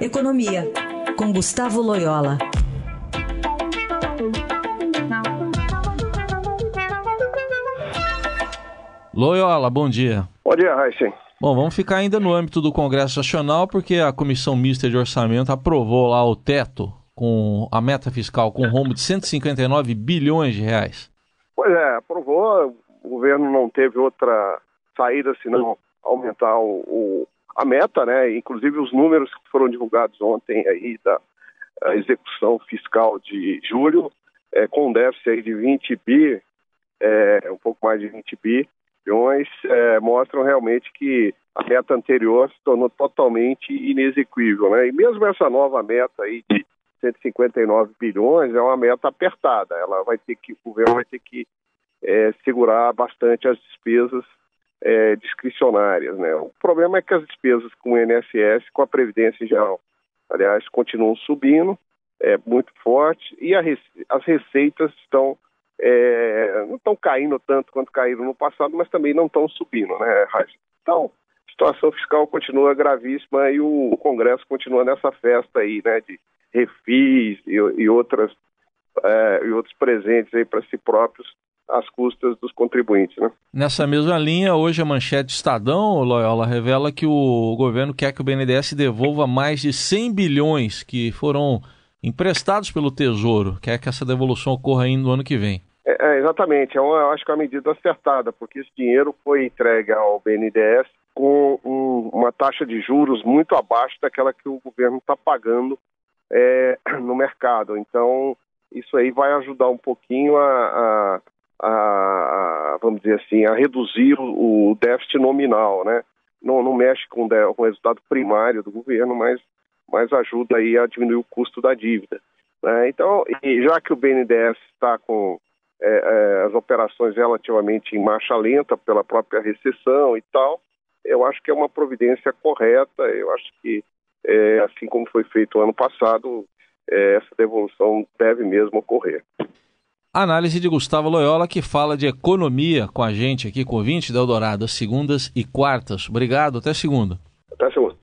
Economia, com Gustavo Loyola. Loyola, bom dia. Bom dia, Raíssen. Bom, vamos ficar ainda no âmbito do Congresso Nacional, porque a Comissão Mista de Orçamento aprovou lá o teto com a meta fiscal com um rombo de 159 bilhões de reais. Pois é, aprovou. O governo não teve outra saída senão aumentar o, o a meta, né? Inclusive os números que foram divulgados ontem aí da execução fiscal de julho, é, com um déficit aí de 20 bi, é, um pouco mais de 20 bilhões, é, mostram realmente que a meta anterior se tornou totalmente inexequível, né? E mesmo essa nova meta aí de 159 bilhões é uma meta apertada. Ela vai ter que, o governo vai ter que é, segurar bastante as despesas é, discricionárias. Né? O problema é que as despesas com o INSS, com a Previdência em geral, aliás, continuam subindo, é muito forte, e a, as receitas estão é, não estão caindo tanto quanto caíram no passado, mas também não estão subindo, né, Raíssa? Então, a situação fiscal continua gravíssima e o Congresso continua nessa festa aí, né, de refis e, e outras é, e outros presentes aí para si próprios às custas dos contribuintes. Né? Nessa mesma linha, hoje a manchete Estadão, Loyola, revela que o governo quer que o BNDES devolva mais de 100 bilhões que foram emprestados pelo Tesouro, quer que essa devolução ocorra ainda no ano que vem. É, é, exatamente, é uma, acho que é uma medida acertada, porque esse dinheiro foi entregue ao BNDES com um, uma taxa de juros muito abaixo daquela que o governo está pagando é, no mercado. Então, isso aí vai ajudar um pouquinho a, a vamos dizer assim, a reduzir o, déficit nominal, né? Não, não mexe com, o resultado primário do governo, mas, mas ajuda aí a diminuir o custo da dívida. Né? Então, já que o BNDES está com é, é, as operações relativamente em marcha lenta pela própria recessão e tal, eu acho que é uma providência correta, eu acho que é, assim como foi feito ano passado, é, essa devolução deve mesmo ocorrer. Análise de Gustavo Loyola, que fala de economia com a gente aqui com o 20 da Eldorado, segundas e quartas. Obrigado, até segunda. Até segunda.